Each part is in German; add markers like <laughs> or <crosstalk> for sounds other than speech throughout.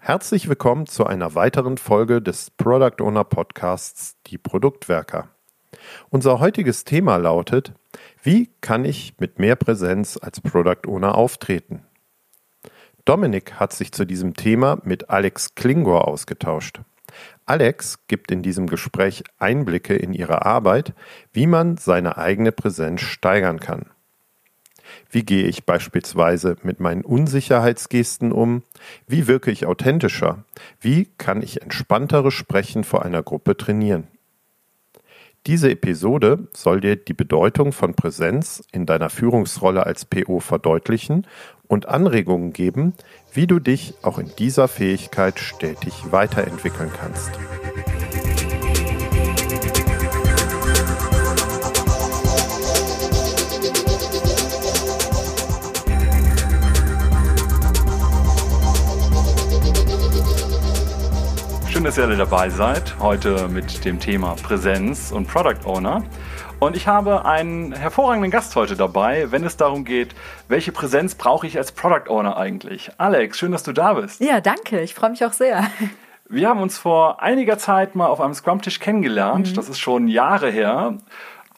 Herzlich willkommen zu einer weiteren Folge des Product Owner Podcasts Die Produktwerker. Unser heutiges Thema lautet, wie kann ich mit mehr Präsenz als Product Owner auftreten? Dominik hat sich zu diesem Thema mit Alex Klingor ausgetauscht. Alex gibt in diesem Gespräch Einblicke in ihre Arbeit, wie man seine eigene Präsenz steigern kann. Wie gehe ich beispielsweise mit meinen Unsicherheitsgesten um? Wie wirke ich authentischer? Wie kann ich entspanntere Sprechen vor einer Gruppe trainieren? Diese Episode soll dir die Bedeutung von Präsenz in deiner Führungsrolle als PO verdeutlichen und Anregungen geben, wie du dich auch in dieser Fähigkeit stetig weiterentwickeln kannst. Dass ihr alle dabei seid. Heute mit dem Thema Präsenz und Product Owner. Und ich habe einen hervorragenden Gast heute dabei, wenn es darum geht, welche Präsenz brauche ich als Product Owner eigentlich? Alex, schön, dass du da bist. Ja, danke. Ich freue mich auch sehr. Wir haben uns vor einiger Zeit mal auf einem Scrum-Tisch kennengelernt. Mhm. Das ist schon Jahre her.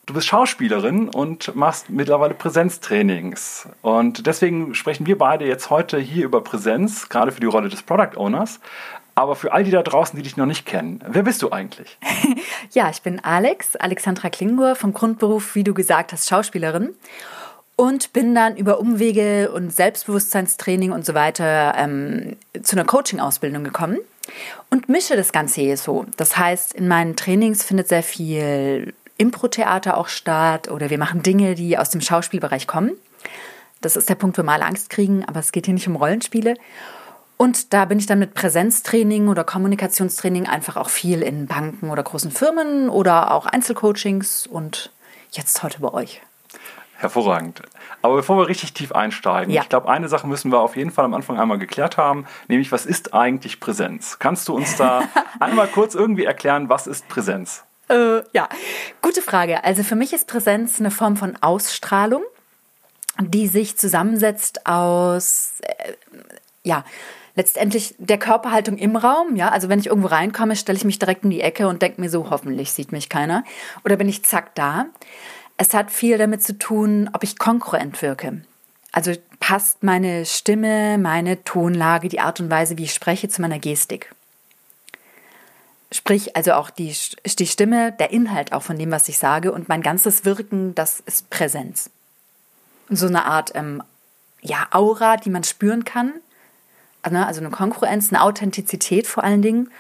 Du bist Schauspielerin und machst mittlerweile Präsenztrainings. Und deswegen sprechen wir beide jetzt heute hier über Präsenz, gerade für die Rolle des Product Owners. Aber für all die da draußen, die dich noch nicht kennen, wer bist du eigentlich? <laughs> ja, ich bin Alex, Alexandra Klingur, vom Grundberuf, wie du gesagt hast, Schauspielerin. Und bin dann über Umwege und Selbstbewusstseinstraining und so weiter ähm, zu einer Coaching-Ausbildung gekommen und mische das Ganze hier so. Das heißt, in meinen Trainings findet sehr viel Impro-Theater auch statt oder wir machen Dinge, die aus dem Schauspielbereich kommen. Das ist der Punkt, wo wir mal Angst kriegen, aber es geht hier nicht um Rollenspiele. Und da bin ich dann mit Präsenztraining oder Kommunikationstraining einfach auch viel in Banken oder großen Firmen oder auch Einzelcoachings und jetzt heute bei euch. Hervorragend. Aber bevor wir richtig tief einsteigen, ja. ich glaube, eine Sache müssen wir auf jeden Fall am Anfang einmal geklärt haben, nämlich was ist eigentlich Präsenz? Kannst du uns da <laughs> einmal kurz irgendwie erklären, was ist Präsenz? Äh, ja, gute Frage. Also für mich ist Präsenz eine Form von Ausstrahlung, die sich zusammensetzt aus, äh, ja, letztendlich der Körperhaltung im Raum, ja, also wenn ich irgendwo reinkomme, stelle ich mich direkt in die Ecke und denke mir so, hoffentlich sieht mich keiner. Oder bin ich zack da. Es hat viel damit zu tun, ob ich konkurrent wirke. Also passt meine Stimme, meine Tonlage, die Art und Weise, wie ich spreche, zu meiner Gestik. Sprich, also auch die, die Stimme, der Inhalt auch von dem, was ich sage und mein ganzes Wirken, das ist Präsenz. So eine Art ähm, ja, Aura, die man spüren kann, also eine Konkurrenz, eine Authentizität vor allen Dingen,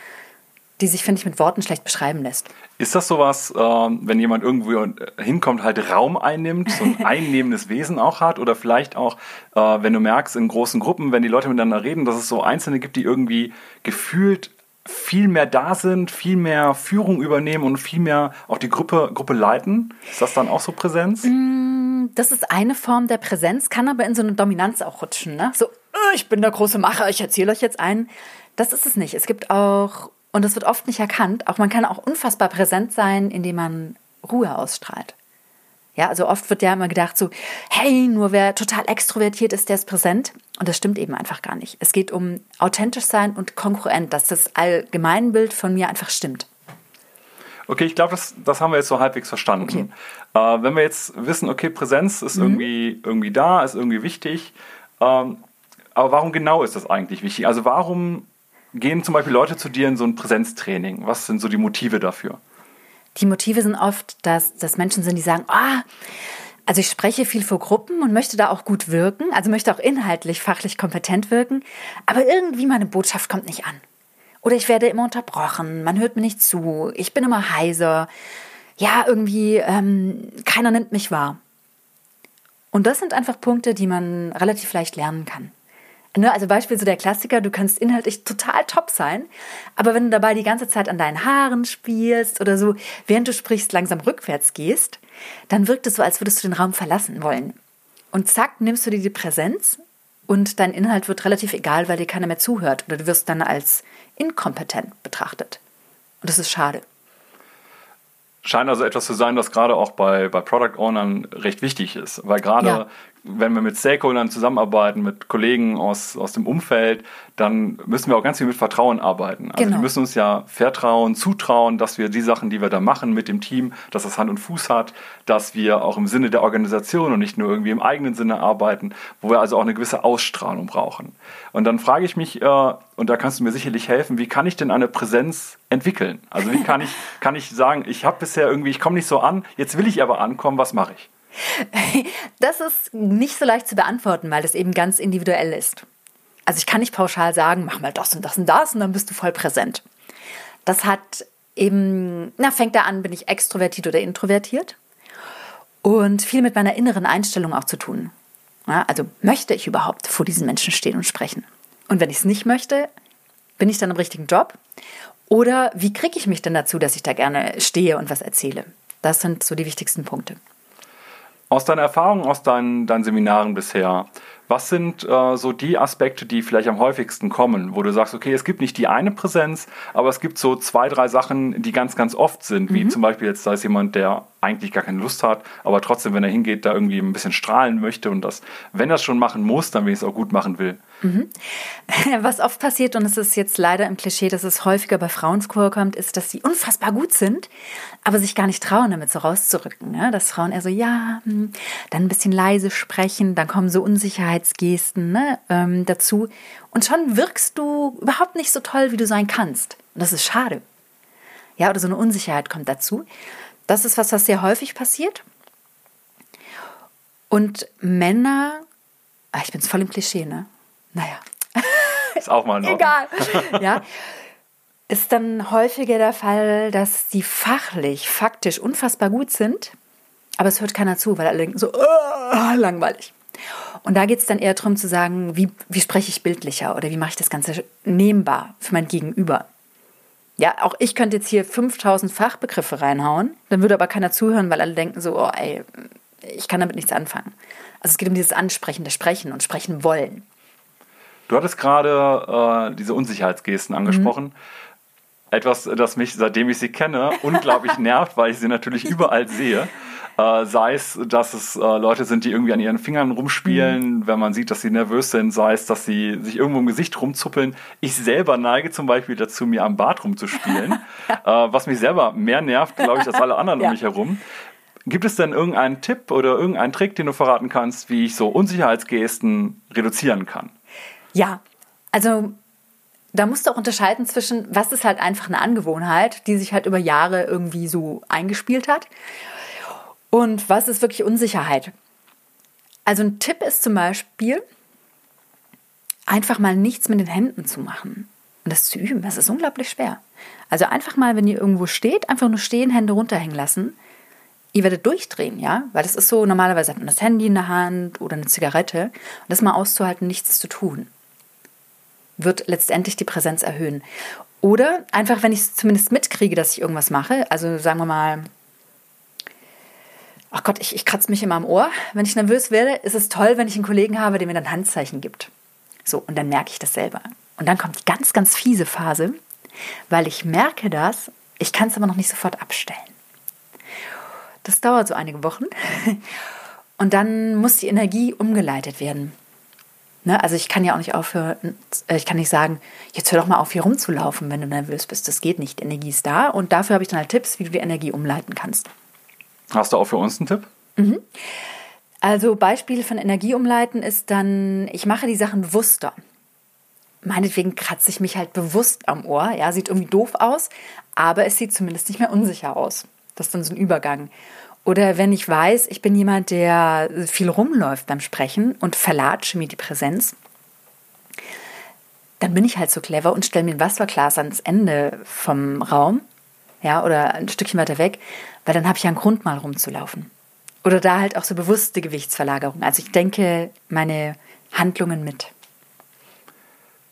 die sich, finde ich, mit Worten schlecht beschreiben lässt. Ist das sowas, äh, wenn jemand irgendwo hinkommt, halt Raum einnimmt, so ein <laughs> einnehmendes Wesen auch hat? Oder vielleicht auch, äh, wenn du merkst, in großen Gruppen, wenn die Leute miteinander reden, dass es so Einzelne gibt, die irgendwie gefühlt viel mehr da sind, viel mehr Führung übernehmen und viel mehr auch die Gruppe, Gruppe leiten? Ist das dann auch so Präsenz? Mm, das ist eine Form der Präsenz, kann aber in so eine Dominanz auch rutschen. Ne? So, ich bin der große Macher, ich erzähle euch jetzt einen. Das ist es nicht. Es gibt auch, und das wird oft nicht erkannt, auch man kann auch unfassbar präsent sein, indem man Ruhe ausstrahlt. Ja, also oft wird ja immer gedacht so, hey, nur wer total extrovertiert ist, der ist präsent. Und das stimmt eben einfach gar nicht. Es geht um authentisch sein und konkurrent, dass das Allgemeinbild von mir einfach stimmt. Okay, ich glaube, das, das haben wir jetzt so halbwegs verstanden. Okay. Äh, wenn wir jetzt wissen, okay, Präsenz ist mhm. irgendwie, irgendwie da, ist irgendwie wichtig, ähm, aber warum genau ist das eigentlich wichtig? Also warum gehen zum Beispiel Leute zu dir in so ein Präsenztraining? Was sind so die Motive dafür? Die Motive sind oft, dass, dass Menschen sind, die sagen, ah, also ich spreche viel vor Gruppen und möchte da auch gut wirken, also möchte auch inhaltlich, fachlich kompetent wirken, aber irgendwie meine Botschaft kommt nicht an. Oder ich werde immer unterbrochen, man hört mir nicht zu, ich bin immer heiser, ja, irgendwie, ähm, keiner nimmt mich wahr. Und das sind einfach Punkte, die man relativ leicht lernen kann. Ne, also Beispiel so der Klassiker, du kannst inhaltlich total top sein, aber wenn du dabei die ganze Zeit an deinen Haaren spielst oder so, während du sprichst, langsam rückwärts gehst, dann wirkt es so, als würdest du den Raum verlassen wollen. Und zack, nimmst du dir die Präsenz und dein Inhalt wird relativ egal, weil dir keiner mehr zuhört oder du wirst dann als inkompetent betrachtet. Und das ist schade. Scheint also etwas zu sein, was gerade auch bei, bei Product Ownern recht wichtig ist. Weil gerade, ja. Wenn wir mit Stakeholdern zusammenarbeiten, mit Kollegen aus, aus dem Umfeld, dann müssen wir auch ganz viel mit Vertrauen arbeiten. Also genau. wir müssen uns ja vertrauen, zutrauen, dass wir die Sachen, die wir da machen mit dem Team, dass das Hand und Fuß hat, dass wir auch im Sinne der Organisation und nicht nur irgendwie im eigenen Sinne arbeiten, wo wir also auch eine gewisse Ausstrahlung brauchen. Und dann frage ich mich, äh, und da kannst du mir sicherlich helfen, wie kann ich denn eine Präsenz entwickeln? Also wie kann ich, kann ich sagen, ich habe bisher irgendwie, ich komme nicht so an, jetzt will ich aber ankommen, was mache ich? <laughs> Das ist nicht so leicht zu beantworten, weil das eben ganz individuell ist. Also ich kann nicht pauschal sagen, mach mal das und das und das und dann bist du voll präsent. Das hat eben, na, fängt da an, bin ich extrovertiert oder introvertiert und viel mit meiner inneren Einstellung auch zu tun. Ja, also möchte ich überhaupt vor diesen Menschen stehen und sprechen? Und wenn ich es nicht möchte, bin ich dann im richtigen Job? Oder wie kriege ich mich denn dazu, dass ich da gerne stehe und was erzähle? Das sind so die wichtigsten Punkte. Aus deiner Erfahrung, aus deinen, deinen Seminaren bisher, was sind äh, so die Aspekte, die vielleicht am häufigsten kommen, wo du sagst, okay, es gibt nicht die eine Präsenz, aber es gibt so zwei, drei Sachen, die ganz, ganz oft sind, wie mhm. zum Beispiel jetzt, da ist jemand, der eigentlich gar keine Lust hat, aber trotzdem, wenn er hingeht, da irgendwie ein bisschen strahlen möchte und das, wenn er es schon machen muss, dann wenigstens auch gut machen will. Mhm. <laughs> Was oft passiert, und es ist jetzt leider im Klischee, dass es häufiger bei Frauen vorkommt, ist, dass sie unfassbar gut sind, aber sich gar nicht trauen, damit so rauszurücken. Ne? Dass Frauen eher so, ja, hm, dann ein bisschen leise sprechen, dann kommen so Unsicherheitsgesten ne, ähm, dazu. Und schon wirkst du überhaupt nicht so toll, wie du sein kannst. Und das ist schade. Ja, oder so eine Unsicherheit kommt dazu. Das ist was, was sehr häufig passiert. Und Männer, ach, ich bin voll im Klischee, ne? Naja. <laughs> Ist auch mal noch. Egal. <laughs> Ja. Ist dann häufiger der Fall, dass sie fachlich, faktisch unfassbar gut sind, aber es hört keiner zu, weil alle denken so, oh, langweilig. Und da geht es dann eher darum zu sagen, wie, wie spreche ich bildlicher oder wie mache ich das Ganze nehmbar für mein Gegenüber. Ja, auch ich könnte jetzt hier 5000 Fachbegriffe reinhauen, dann würde aber keiner zuhören, weil alle denken so, oh ey, ich kann damit nichts anfangen. Also es geht um dieses ansprechende Sprechen und Sprechen wollen. Du hattest gerade äh, diese Unsicherheitsgesten angesprochen. Mhm. Etwas, das mich, seitdem ich sie kenne, <laughs> unglaublich nervt, weil ich sie natürlich überall sehe. Äh, sei es, dass es äh, Leute sind, die irgendwie an ihren Fingern rumspielen, mhm. wenn man sieht, dass sie nervös sind, sei es, dass sie sich irgendwo im Gesicht rumzuppeln. Ich selber neige zum Beispiel dazu, mir am Bart rumzuspielen, <laughs> äh, was mich selber mehr nervt, glaube ich, als alle anderen <laughs> ja. um mich herum. Gibt es denn irgendeinen Tipp oder irgendeinen Trick, den du verraten kannst, wie ich so Unsicherheitsgesten reduzieren kann? Ja, also da musst du auch unterscheiden zwischen, was ist halt einfach eine Angewohnheit, die sich halt über Jahre irgendwie so eingespielt hat und was ist wirklich Unsicherheit? Also ein Tipp ist zum Beispiel, einfach mal nichts mit den Händen zu machen und das zu üben. Das ist unglaublich schwer. Also einfach mal, wenn ihr irgendwo steht, einfach nur stehen, Hände runterhängen lassen. Ihr werdet durchdrehen, ja? Weil das ist so, normalerweise hat man das Handy in der Hand oder eine Zigarette. Und das mal auszuhalten, nichts zu tun, wird letztendlich die Präsenz erhöhen. Oder einfach, wenn ich es zumindest mitkriege, dass ich irgendwas mache, also sagen wir mal, ach Gott, ich, ich kratze mich immer am Ohr. Wenn ich nervös werde, ist es toll, wenn ich einen Kollegen habe, der mir dann Handzeichen gibt. So, und dann merke ich das selber. Und dann kommt die ganz, ganz fiese Phase, weil ich merke das, ich kann es aber noch nicht sofort abstellen. Das dauert so einige Wochen. <laughs> Und dann muss die Energie umgeleitet werden. Ne? Also ich kann ja auch nicht aufhören, äh, ich kann nicht sagen, jetzt hör doch mal auf, hier rumzulaufen, wenn du nervös bist. Das geht nicht. Die Energie ist da und dafür habe ich dann halt Tipps, wie du die Energie umleiten kannst. Hast du auch für uns einen Tipp? Mhm. Also Beispiel von Energie umleiten ist dann, ich mache die Sachen bewusster. Meinetwegen kratze ich mich halt bewusst am Ohr. Ja, sieht irgendwie doof aus, aber es sieht zumindest nicht mehr unsicher aus. Das ist dann so ein Übergang. Oder wenn ich weiß, ich bin jemand, der viel rumläuft beim Sprechen und verlatsche mir die Präsenz, dann bin ich halt so clever und stelle mir ein Wasserglas ans Ende vom Raum, ja, oder ein Stückchen weiter weg, weil dann habe ich ja einen Grund, mal rumzulaufen. Oder da halt auch so bewusste Gewichtsverlagerung. Also ich denke meine Handlungen mit.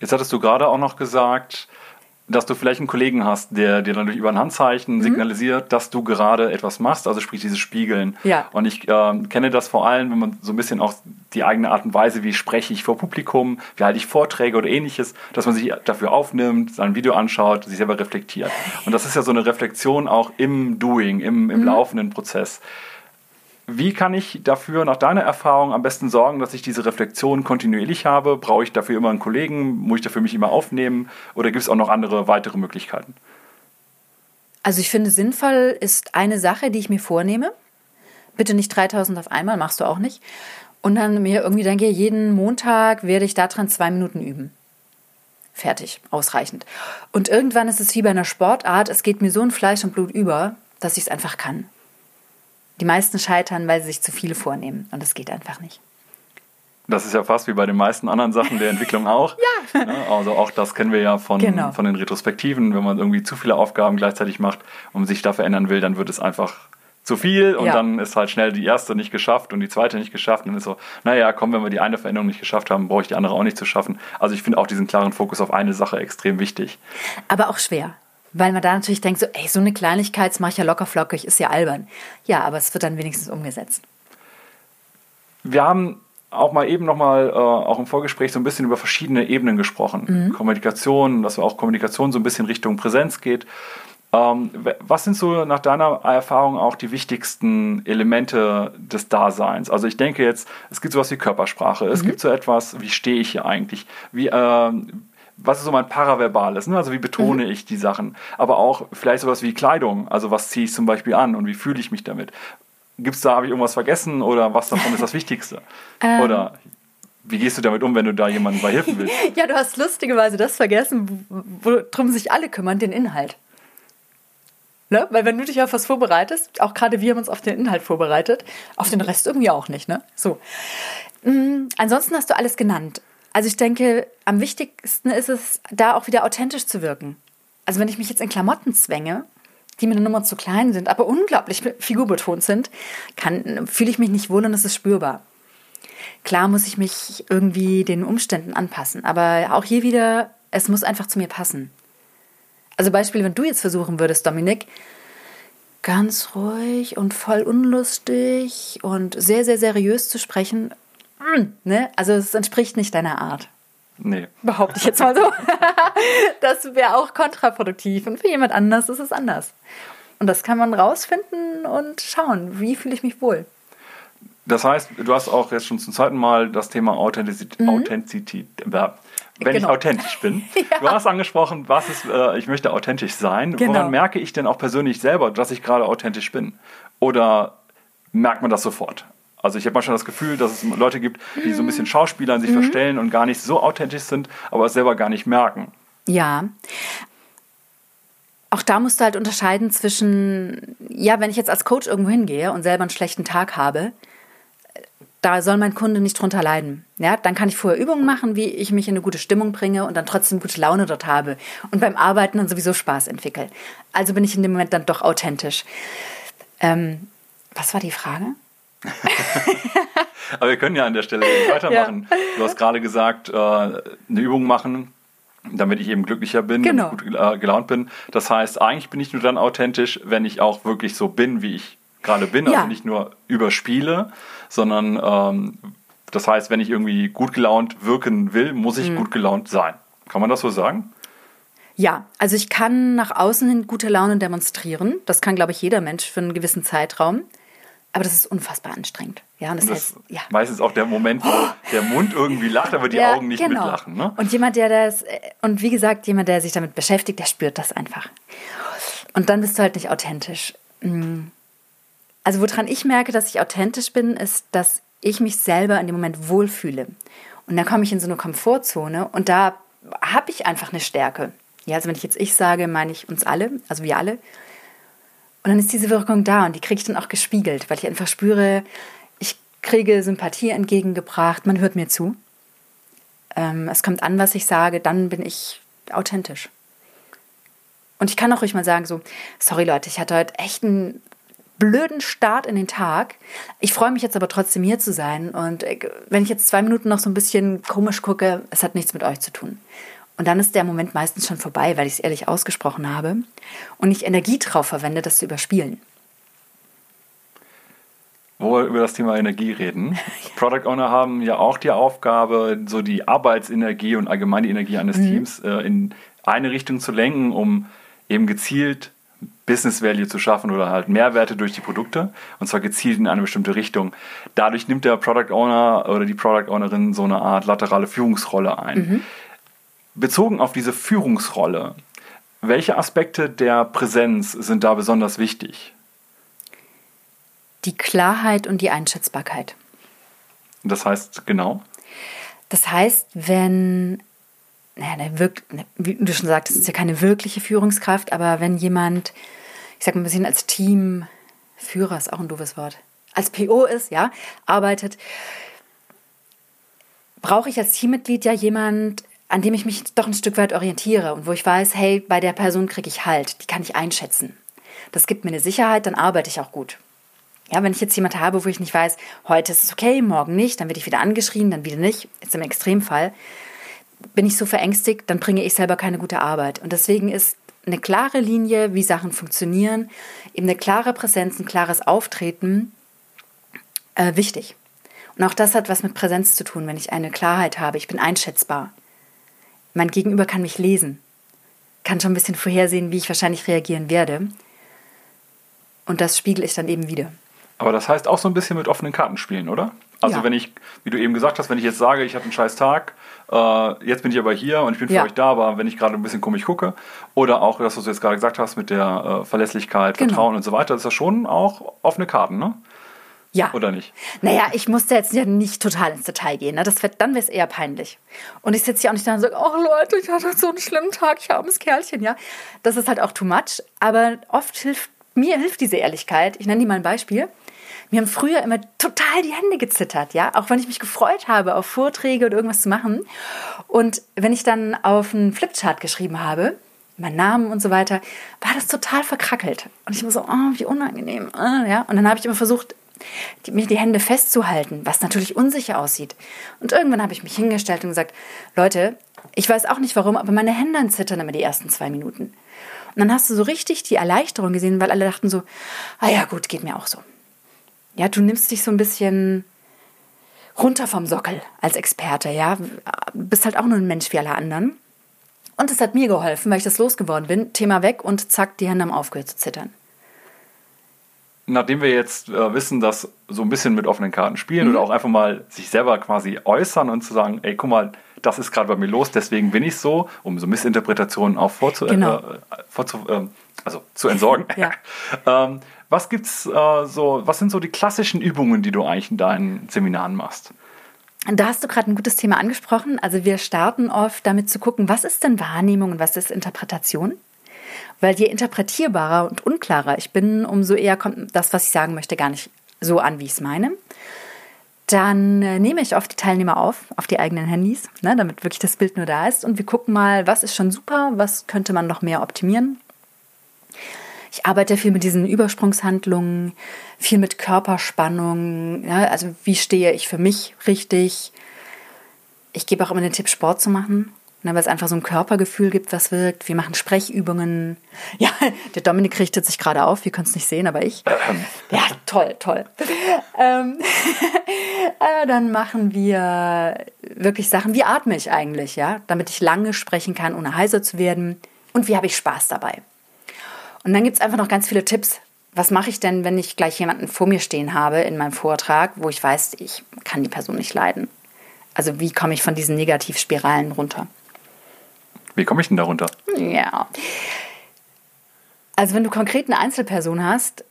Jetzt hattest du gerade auch noch gesagt, dass du vielleicht einen Kollegen hast, der dir dann über ein Handzeichen mhm. signalisiert, dass du gerade etwas machst, also sprich dieses Spiegeln. Ja. Und ich äh, kenne das vor allem, wenn man so ein bisschen auch die eigene Art und Weise, wie spreche ich vor Publikum, wie halte ich Vorträge oder ähnliches, dass man sich dafür aufnimmt, sein Video anschaut, sich selber reflektiert. Und das ist ja so eine Reflexion auch im Doing, im, im mhm. laufenden Prozess. Wie kann ich dafür nach deiner Erfahrung am besten sorgen, dass ich diese Reflexion kontinuierlich habe? Brauche ich dafür immer einen Kollegen? Muss ich dafür mich immer aufnehmen? Oder gibt es auch noch andere weitere Möglichkeiten? Also ich finde, sinnvoll ist eine Sache, die ich mir vornehme. Bitte nicht 3000 auf einmal, machst du auch nicht. Und dann mir irgendwie denke, jeden Montag werde ich daran zwei Minuten üben. Fertig, ausreichend. Und irgendwann ist es wie bei einer Sportart, es geht mir so in Fleisch und Blut über, dass ich es einfach kann. Die meisten scheitern, weil sie sich zu viele vornehmen und es geht einfach nicht. Das ist ja fast wie bei den meisten anderen Sachen der Entwicklung auch. <laughs> ja. Also auch das kennen wir ja von, Genau. von den Retrospektiven. Wenn man irgendwie zu viele Aufgaben gleichzeitig macht und sich da verändern will, dann wird es einfach zu viel und Ja. dann ist halt schnell die erste nicht geschafft und die zweite nicht geschafft. Und dann ist so, naja, komm, wenn wir die eine Veränderung nicht geschafft haben, brauche ich die andere auch nicht zu schaffen. Also ich finde auch diesen klaren Fokus auf eine Sache extrem wichtig. Aber auch schwer. Weil man da natürlich denkt, so, ey, so eine Kleinigkeit, das mache ich ja locker flockig, ist ja albern. Ja, aber es wird dann wenigstens umgesetzt. Wir haben auch mal eben nochmal, äh, auch im Vorgespräch, so ein bisschen über verschiedene Ebenen gesprochen. Kommunikation, dass auch Kommunikation so ein bisschen Richtung Präsenz geht. Ähm, was sind so nach deiner Erfahrung auch die wichtigsten Elemente des Daseins? Also ich denke jetzt, es gibt sowas wie Körpersprache, es gibt so etwas, wie stehe ich hier eigentlich? Wie, ähm, was ist so mein Paraverbales? Ne? Also wie betone ich die Sachen? Aber auch vielleicht sowas wie Kleidung, also was ziehe ich zum Beispiel an und wie fühle ich mich damit? Gibt es da, habe ich irgendwas vergessen oder was davon ist das <laughs> Wichtigste? oder wie gehst du damit um, wenn du da jemandem bei helfen willst? <laughs> Ja, du hast lustigerweise das vergessen, worum sich alle kümmern, den Inhalt. Ne? Weil wenn du dich auf was vorbereitest, auch gerade wir haben uns auf den Inhalt vorbereitet, auf den Rest irgendwie auch nicht, ne? So. Mm, ansonsten hast du alles genannt. Also ich denke, am wichtigsten ist es, da auch wieder authentisch zu wirken. Also wenn ich mich jetzt in Klamotten zwänge, die mir eine Nummer zu klein sind, aber unglaublich figurbetont sind, kann, fühle ich mich nicht wohl und es ist spürbar. Klar muss ich mich irgendwie den Umständen anpassen, aber auch hier wieder, es muss einfach zu mir passen. Also Beispiel, wenn du jetzt versuchen würdest, Dominik, ganz ruhig und voll unlustig und sehr, sehr seriös zu sprechen, ne? Also es entspricht nicht deiner Art. Nee. Behaupte ich jetzt mal so. <laughs> Das wäre auch kontraproduktiv und für jemand anders ist es anders. Und das kann man rausfinden und schauen, wie fühle ich mich wohl. Das heißt, du hast auch jetzt schon zum zweiten Mal das Thema Authentizität. Authentizität äh, wenn ich Genau. authentisch bin. <laughs> Du hast angesprochen, was ist, äh, ich möchte authentisch sein. Genau. Woran merke ich denn auch persönlich selber, dass ich gerade authentisch bin? Oder merkt man das sofort? Also ich habe manchmal das Gefühl, dass es Leute gibt, die so ein bisschen Schauspielern sich verstellen und gar nicht so authentisch sind, aber es selber gar nicht merken. Ja. Auch da musst du halt unterscheiden zwischen, ja, wenn ich jetzt als Coach irgendwo hingehe und selber einen schlechten Tag habe, da soll mein Kunde nicht drunter leiden. Ja, dann kann ich vorher Übungen machen, wie ich mich in eine gute Stimmung bringe und dann trotzdem gute Laune dort habe und beim Arbeiten dann sowieso Spaß entwickle. Also bin ich in dem Moment dann doch authentisch. Ähm, was war die Frage? Aber wir können ja an der Stelle weitermachen. Du hast gerade gesagt, äh, eine Übung machen, damit ich eben glücklicher bin, Genau. damit ich gut äh, gelaunt bin. Das heißt, eigentlich bin ich nur dann authentisch, wenn ich auch wirklich so bin, wie ich gerade bin. Ja. Also nicht nur überspiele, sondern ähm, das heißt, wenn ich irgendwie gut gelaunt wirken will, muss Mhm. ich gut gelaunt sein. Kann man das so sagen? Ja, also ich kann nach außen hin gute Laune demonstrieren. Das kann, glaube ich, jeder Mensch für einen gewissen Zeitraum. Aber das ist unfassbar anstrengend. Ja, und das, Das heißt, ja. meistens auch der Moment, wo der Mund irgendwie lacht, aber die Ja, Augen nicht genau. mitlachen. Ne? Und jemand, der das, und wie gesagt, jemand, der sich damit beschäftigt, der spürt das einfach. Und dann bist du halt nicht authentisch. Mm. Also woran ich merke, dass ich authentisch bin, ist, dass ich mich selber in dem Moment wohlfühle. Und dann komme ich in so eine Komfortzone und da habe ich einfach eine Stärke. Ja, also wenn ich jetzt ich sage, meine ich uns alle, also wir alle. Und dann ist diese Wirkung da und die kriege ich dann auch gespiegelt, weil ich einfach spüre, ich kriege Sympathie entgegengebracht, man hört mir zu. Ähm, es kommt an, was ich sage, dann bin ich authentisch. Und ich kann auch ruhig mal sagen, so, sorry Leute, ich hatte heute echt einen blöden Start in den Tag. Ich freue mich jetzt aber trotzdem hier zu sein. Und äh, wenn ich jetzt zwei Minuten noch so ein bisschen komisch gucke, es hat nichts mit euch zu tun. Und dann ist der Moment meistens schon vorbei, weil ich es ehrlich ausgesprochen habe und ich Energie drauf verwende, das zu überspielen. Wo wir über das Thema Energie reden. <laughs> Product Owner haben ja auch die Aufgabe, so die Arbeitsenergie und allgemein die Energie eines Teams äh, in eine Richtung zu lenken, um eben gezielt Business Value zu schaffen oder halt Mehrwerte durch die Produkte und zwar gezielt in eine bestimmte Richtung. Dadurch nimmt der Product Owner oder die Product Ownerin so eine Art laterale Führungsrolle ein. Mhm. Bezogen auf diese Führungsrolle, welche Aspekte der Präsenz sind da besonders wichtig? Die Klarheit und die Einschätzbarkeit. Das heißt genau? Das heißt, wenn naja, eine wirk wie du schon sagtest, es ist ja keine wirkliche Führungskraft, aber wenn jemand, ich sag mal ein bisschen als Teamführer, ist auch ein doofes Wort, als PO ist, ja, arbeitet, brauche ich als Teammitglied ja jemand, an dem ich mich doch ein Stück weit orientiere und wo ich weiß, hey, bei der Person kriege ich Halt, die kann ich einschätzen. Das gibt mir eine Sicherheit, dann arbeite ich auch gut. Ja, wenn ich jetzt jemand habe, wo ich nicht weiß, heute ist es okay, morgen nicht, dann werde ich wieder angeschrien, dann wieder nicht, jetzt im Extremfall, bin ich so verängstigt, dann bringe ich selber keine gute Arbeit. Und deswegen ist eine klare Linie, wie Sachen funktionieren, eben eine klare Präsenz, ein klares Auftreten äh, wichtig. Und auch das hat was mit Präsenz zu tun, wenn ich eine Klarheit habe. Ich bin einschätzbar. Mein Gegenüber kann mich lesen, kann schon ein bisschen vorhersehen, wie ich wahrscheinlich reagieren werde. Und das spiegel ich dann eben wieder. Aber das heißt auch so ein bisschen mit offenen Karten spielen, oder? Also ja. wenn ich, wie du eben gesagt hast, wenn ich jetzt sage, ich hatte einen scheiß Tag, äh, jetzt bin ich aber hier und ich bin für ja. euch da, aber wenn ich gerade ein bisschen komisch gucke, oder auch das, was du jetzt gerade gesagt hast mit der äh, Verlässlichkeit, genau. Vertrauen und so weiter, das ist ja schon auch offene Karten, ne? Ja. Oder nicht? Naja, ich musste jetzt ja nicht total ins Detail gehen. Ne? Das wird, dann wäre es eher peinlich. Und ich sitze hier auch nicht da und sage, oh Leute, ich hatte so einen schlimmen Tag, ich armes Kerlchen, ja. Das ist halt auch too much. Aber oft hilft, mir hilft diese Ehrlichkeit. Ich nenne dir mal ein Beispiel. Mir haben früher immer total die Hände gezittert, ja, auch wenn ich mich gefreut habe, auf Vorträge oder irgendwas zu machen. Und wenn ich dann auf einen Flipchart geschrieben habe, meinen Namen und so weiter, war das total verkrackelt. Und ich war so, oh, wie unangenehm. Ah, ja. Und dann habe ich immer versucht, die, mir die Hände festzuhalten, was natürlich unsicher aussieht. Und irgendwann habe ich mich hingestellt und gesagt, Leute, ich weiß auch nicht warum, aber meine Hände zittern immer die ersten zwei Minuten. Und dann hast du so richtig die Erleichterung gesehen, weil alle dachten so, ah ja gut, geht mir auch so ja, du nimmst dich so ein bisschen runter vom Sockel als Experte, ja. Bist halt auch nur ein Mensch wie alle anderen. Und es hat mir geholfen, weil ich das losgeworden bin. Thema weg und zack, die Hände haben aufgehört zu zittern. Nachdem wir jetzt äh, wissen, dass so ein bisschen mit offenen Karten spielen mhm. oder auch einfach mal sich selber quasi äußern und zu sagen, ey, guck mal, das ist gerade bei mir los, deswegen bin ich so, um so Missinterpretationen auch vorzu, genau. äh, vorzu äh, also zu entsorgen. <laughs> ja. <laughs> ähm, was gibt's äh, so, was sind so die klassischen Übungen, die du eigentlich in deinen Seminaren machst? Da hast du gerade ein gutes Thema angesprochen. Also wir starten oft damit zu gucken, was ist denn Wahrnehmung und was ist Interpretation? Weil je interpretierbarer und unklarer ich bin, umso eher kommt das, was ich sagen möchte, gar nicht so an, wie ich es meine. Dann äh, nehme ich oft die Teilnehmer auf, auf die eigenen Handys, ne, damit wirklich das Bild nur da ist. Und wir gucken mal, was ist schon super, was könnte man noch mehr optimieren. Ich arbeite viel mit diesen Übersprungshandlungen, viel mit Körperspannung. Ja, also wie stehe ich für mich richtig? Ich gebe auch immer den Tipp, Sport zu machen, ne, weil es einfach so ein Körpergefühl gibt, was wirkt. Wir machen Sprechübungen. <laughs> Ja, der Dominik richtet sich gerade auf. Wir können es nicht sehen, aber ich. <clears throat> Ja, toll, toll. ähm, <laughs> äh, dann machen wir wirklich Sachen, wie atme ich eigentlich, ja, damit ich lange sprechen kann, ohne heiser zu werden. Und wie habe ich Spaß dabei? Und dann gibt es einfach noch ganz viele Tipps. Was mache ich denn, wenn ich gleich jemanden vor mir stehen habe in meinem Vortrag, wo ich weiß, ich kann die Person nicht leiden? Also wie komme ich von diesen Negativspiralen runter? Wie komme ich denn darunter? Ja. Also wenn du konkret eine Einzelperson hast,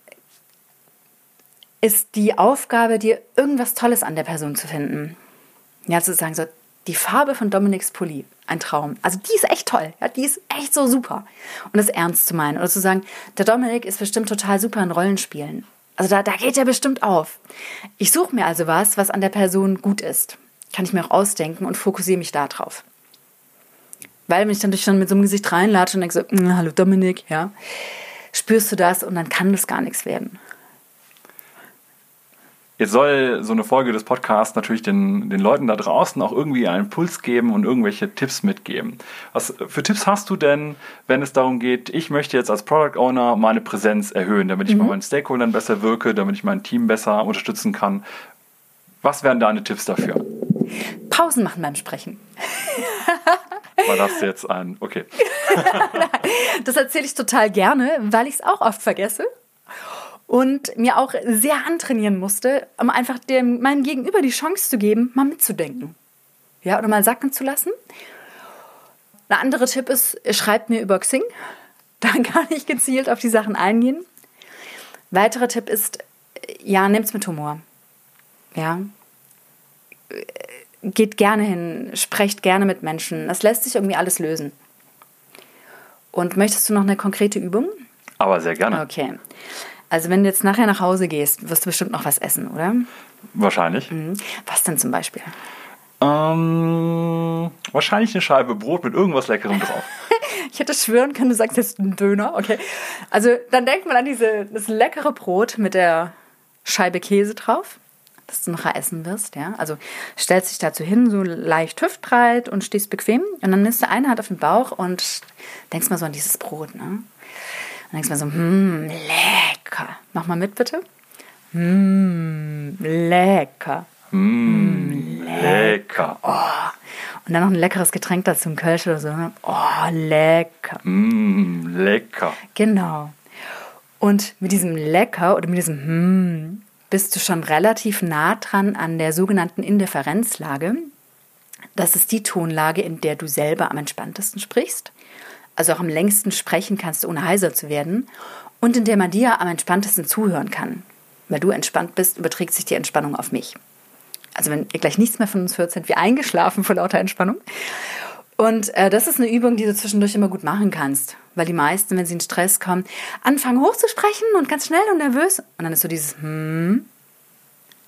ist die Aufgabe, dir irgendwas Tolles an der Person zu finden. Ja, zu sagen, so, die Farbe von Dominiks Pulli, ein Traum. Also die ist echt toll, ja, die ist echt so super. Und das ernst zu meinen oder zu sagen, der Dominik ist bestimmt total super in Rollenspielen. Also da, da geht er bestimmt auf. Ich suche mir also was, was an der Person gut ist. Kann ich mir auch ausdenken und fokussiere mich darauf. Weil wenn ich dann schon mit so einem Gesicht reinlatsche und denke so, hm, hallo Dominik, ja, spürst du das und dann kann das gar nichts werden. Jetzt soll so eine Folge des Podcasts natürlich den, den Leuten da draußen auch irgendwie einen Puls geben und irgendwelche Tipps mitgeben. Was für Tipps hast du denn, wenn es darum geht, ich möchte jetzt als Product Owner meine Präsenz erhöhen, damit ich mhm. bei meinen Stakeholdern besser wirke, damit ich mein Team besser unterstützen kann? Was wären deine Tipps dafür? Pausen machen beim Sprechen. <laughs> War das jetzt ein, okay. <laughs> das erzähle ich total gerne, weil ich es auch oft vergesse und mir auch sehr antrainieren musste, um einfach dem, meinem Gegenüber die Chance zu geben, mal mitzudenken. Ja, oder mal sacken zu lassen. Ein anderer Tipp ist, schreibt mir über Xing. <laughs> Dann kann ich gezielt auf die Sachen eingehen. Weiterer Tipp ist, ja, nehmt es mit Humor. Ja. Geht gerne hin, sprecht gerne mit Menschen. Das lässt sich irgendwie alles lösen. Und möchtest du noch eine konkrete Übung? Aber sehr gerne. Okay. Also wenn du jetzt nachher nach Hause gehst, wirst du bestimmt noch was essen, oder? Wahrscheinlich. Mhm. Was denn zum Beispiel? Ähm, wahrscheinlich eine Scheibe Brot mit irgendwas Leckerem drauf. <laughs> ich hätte schwören können, du sagst jetzt einen Döner. Okay. Also dann denkt man an diese, das leckere Brot mit der Scheibe Käse drauf, das du nachher essen wirst. Ja? Also stellst dich dazu hin, so leicht hüftbreit und stehst bequem. Und dann nimmst du eine Hand auf den Bauch und denkst mal so an dieses Brot. Ne? Und denkst mal so, hm, lecker. Mach mal mit, bitte. Hm, lecker. Mm, lecker. Oh. Und dann noch ein leckeres Getränk dazu, ein Kölsch oder so. ne? Oh, lecker. Mm, lecker. Genau. Und mit diesem lecker oder mit diesem hm bist du schon relativ nah dran an der sogenannten Indifferenzlage. Das ist die Tonlage, in der du selber am entspanntesten sprichst. Also auch am längsten sprechen kannst, ohne heiser zu werden. Und in der man dir am entspanntesten zuhören kann. Weil du entspannt bist, überträgt sich die Entspannung auf mich. Also wenn ihr gleich nichts mehr von uns hört, sind wir eingeschlafen vor lauter Entspannung. Und äh, das ist eine Übung, die du zwischendurch immer gut machen kannst. Weil die meisten, wenn sie in Stress kommen, anfangen hochzusprechen und ganz schnell und nervös. Und dann ist so dieses hm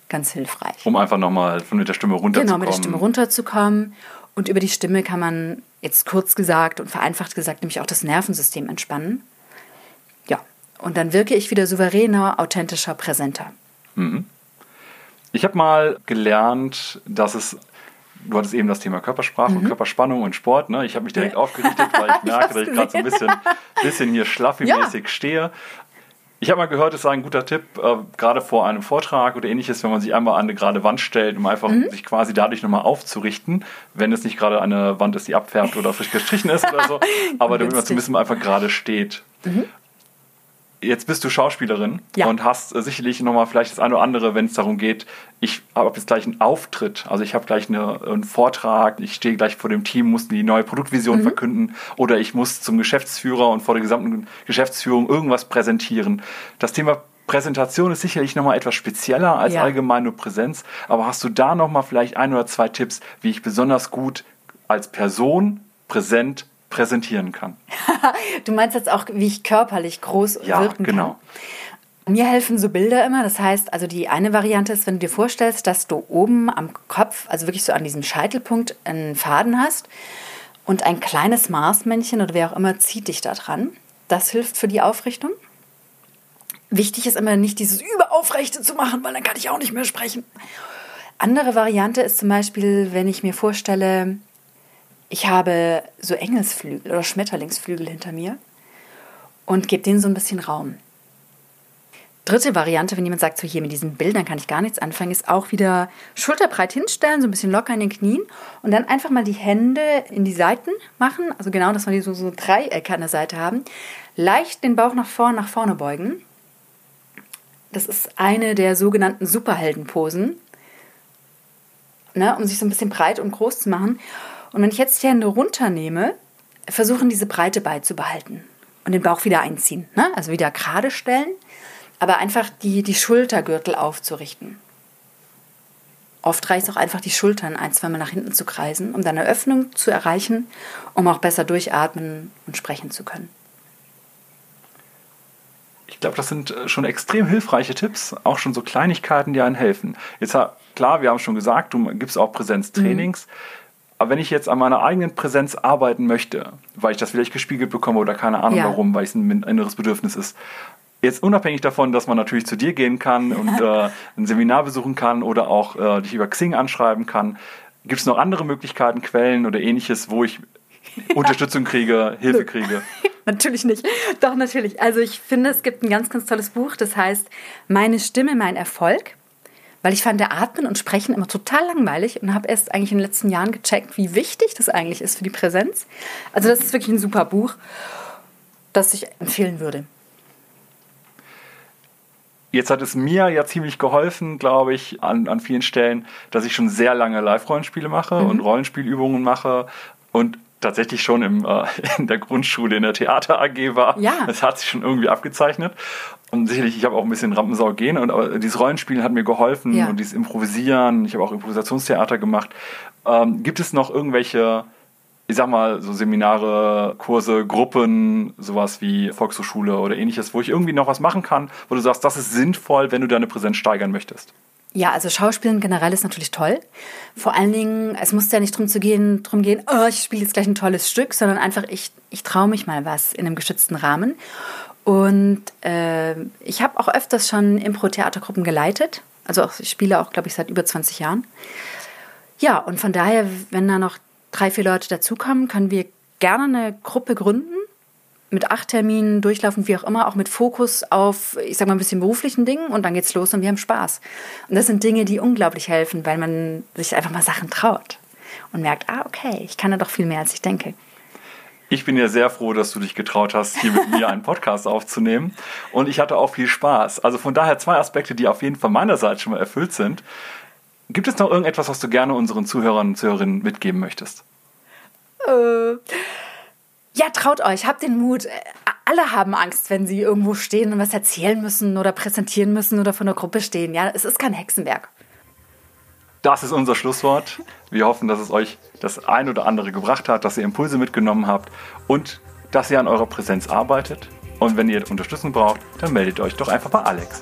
ganz hilfreich. Um einfach nochmal von mit der Stimme runterzukommen. Genau, mit der Stimme runterzukommen. Und über die Stimme kann man jetzt kurz gesagt und vereinfacht gesagt nämlich auch das Nervensystem entspannen. Ja, und dann wirke ich wieder souveräner, authentischer, präsenter. Ich habe mal gelernt, dass es, du hattest eben das Thema Körpersprache und Körperspannung und Sport. Ne? Ich habe mich direkt aufgerichtet, weil ich <laughs> merke, hab's dass ich gerade so ein bisschen, bisschen hier schlaffi-mäßig stehe. Ich habe mal gehört, es sei ein guter Tipp, äh, gerade vor einem Vortrag oder ähnliches, wenn man sich einmal an eine gerade Wand stellt, um einfach sich quasi dadurch nochmal aufzurichten, wenn es nicht gerade eine Wand ist, die abfärbt oder frisch gestrichen ist oder so, <laughs> aber damit man zumindest mal einfach gerade steht. Jetzt bist du Schauspielerin Ja. und hast äh, sicherlich nochmal vielleicht das eine oder andere, wenn es darum geht, ich habe jetzt gleich einen Auftritt, also ich habe gleich eine, einen Vortrag, ich stehe gleich vor dem Team, muss die neue Produktvision verkünden oder ich muss zum Geschäftsführer und vor der gesamten Geschäftsführung irgendwas präsentieren. Das Thema Präsentation ist sicherlich nochmal etwas spezieller als Ja. allgemein nur Präsenz, aber hast du da nochmal vielleicht ein oder zwei Tipps, wie ich besonders gut als Person präsent präsentieren kann? <laughs> Du meinst jetzt auch, wie ich körperlich groß Ja, wirken genau. kann? Mir helfen so Bilder immer. Das heißt, also die eine Variante ist, wenn du dir vorstellst, dass du oben am Kopf, also wirklich so an diesem Scheitelpunkt, einen Faden hast und ein kleines Marsmännchen oder wer auch immer zieht dich da dran. Das hilft für die Aufrichtung. Wichtig ist immer nicht dieses Überaufrechte zu machen, weil dann kann ich auch nicht mehr sprechen. Andere Variante ist zum Beispiel, wenn ich mir vorstelle, ich habe so Engelsflügel oder Schmetterlingsflügel hinter mir und gebe denen so ein bisschen Raum. Dritte Variante, wenn jemand sagt, so hier mit diesen Bildern kann ich gar nichts anfangen, ist auch wieder schulterbreit hinstellen, so ein bisschen locker in den Knien und dann einfach mal die Hände in die Seiten machen, also genau, dass wir die so, so Dreiecke an der Seite haben. Leicht den Bauch nach vorne, nach vorne beugen. Das ist eine der sogenannten Superheldenposen, ne, um sich so ein bisschen breit und groß zu machen. Und wenn ich jetzt die Hände runternehme, versuchen diese Breite beizubehalten und den Bauch wieder einziehen. Ne? Also wieder gerade stellen, aber einfach die, die Schultergürtel aufzurichten. Oft reicht es auch einfach, die Schultern ein, zweimal nach hinten zu kreisen, um dann eine Öffnung zu erreichen, um auch besser durchatmen und sprechen zu können. Ich glaube, das sind äh, schon extrem hilfreiche Tipps, auch schon so Kleinigkeiten, die einen helfen. Jetzt klar, wir haben schon gesagt, du gibst auch Präsenztrainings. Aber wenn ich jetzt an meiner eigenen Präsenz arbeiten möchte, weil ich das vielleicht gespiegelt bekomme oder keine Ahnung Ja. warum, weil es ein inneres Bedürfnis ist, jetzt unabhängig davon, dass man natürlich zu dir gehen kann <laughs> und äh, ein Seminar besuchen kann oder auch äh, dich über Xing anschreiben kann, gibt es noch andere Möglichkeiten, Quellen oder ähnliches, wo ich <laughs> Unterstützung kriege, Hilfe kriege? <laughs> Natürlich nicht. Doch, natürlich. Also ich finde, es gibt ein ganz, ganz tolles Buch, das heißt Meine Stimme, mein Erfolg weil ich fand der Atmen und Sprechen immer total langweilig und habe erst eigentlich in den letzten Jahren gecheckt, wie wichtig das eigentlich ist für die Präsenz. Also das ist wirklich ein super Buch, das ich empfehlen würde. Jetzt hat es mir ja ziemlich geholfen, glaube ich, an, an vielen Stellen, dass ich schon sehr lange Live-Rollenspiele mache mhm. und Rollenspielübungen mache und tatsächlich schon im, äh, <laughs> in der Grundschule in der Theater AG war. Ja. Das hat sich schon irgendwie abgezeichnet. Und sicherlich, ich habe auch ein bisschen Rampensau gehen und aber dieses Rollenspielen hat mir geholfen ja. und dieses Improvisieren. Ich habe auch Improvisationstheater gemacht. Ähm, gibt es noch irgendwelche ich sag mal, so Seminare, Kurse, Gruppen, sowas wie Volkshochschule oder ähnliches, wo ich irgendwie noch was machen kann, wo du sagst, das ist sinnvoll, wenn du deine Präsenz steigern möchtest? Ja, also Schauspielen generell ist natürlich toll. Vor allen Dingen, es muss ja nicht darum zu gehen, drum gehen, oh, ich spiele jetzt gleich ein tolles Stück, sondern einfach, ich, ich traue mich mal was in einem geschützten Rahmen. Und äh, ich habe auch öfters schon Impro-Theatergruppen geleitet. Also auch, ich spiele auch, glaube ich, seit über 20 Jahren. Ja, und von daher, wenn da noch drei, vier Leute dazukommen, können wir gerne eine Gruppe gründen, mit acht Terminen durchlaufen, wie auch immer, auch mit Fokus auf, ich sag mal, ein bisschen beruflichen Dingen und dann geht's los und wir haben Spaß. Und das sind Dinge, die unglaublich helfen, weil man sich einfach mal Sachen traut und merkt, ah, okay, ich kann da doch viel mehr, als ich denke. Ich bin ja sehr froh, dass du dich getraut hast, hier mit mir einen Podcast aufzunehmen. Und ich hatte auch viel Spaß. Also von daher zwei Aspekte, die auf jeden Fall meinerseits schon mal erfüllt sind. Gibt es noch irgendetwas, was du gerne unseren Zuhörern und Zuhörerinnen mitgeben möchtest? Äh, ja, traut euch, habt den Mut. Alle haben Angst, wenn sie irgendwo stehen und was erzählen müssen oder präsentieren müssen oder vor einer Gruppe stehen. Ja, es ist kein Hexenwerk. Das ist unser Schlusswort. Wir hoffen, dass es euch das ein oder andere gebracht hat, dass ihr Impulse mitgenommen habt und dass ihr an eurer Präsenz arbeitet. Und wenn ihr Unterstützung braucht, dann meldet euch doch einfach bei Alex.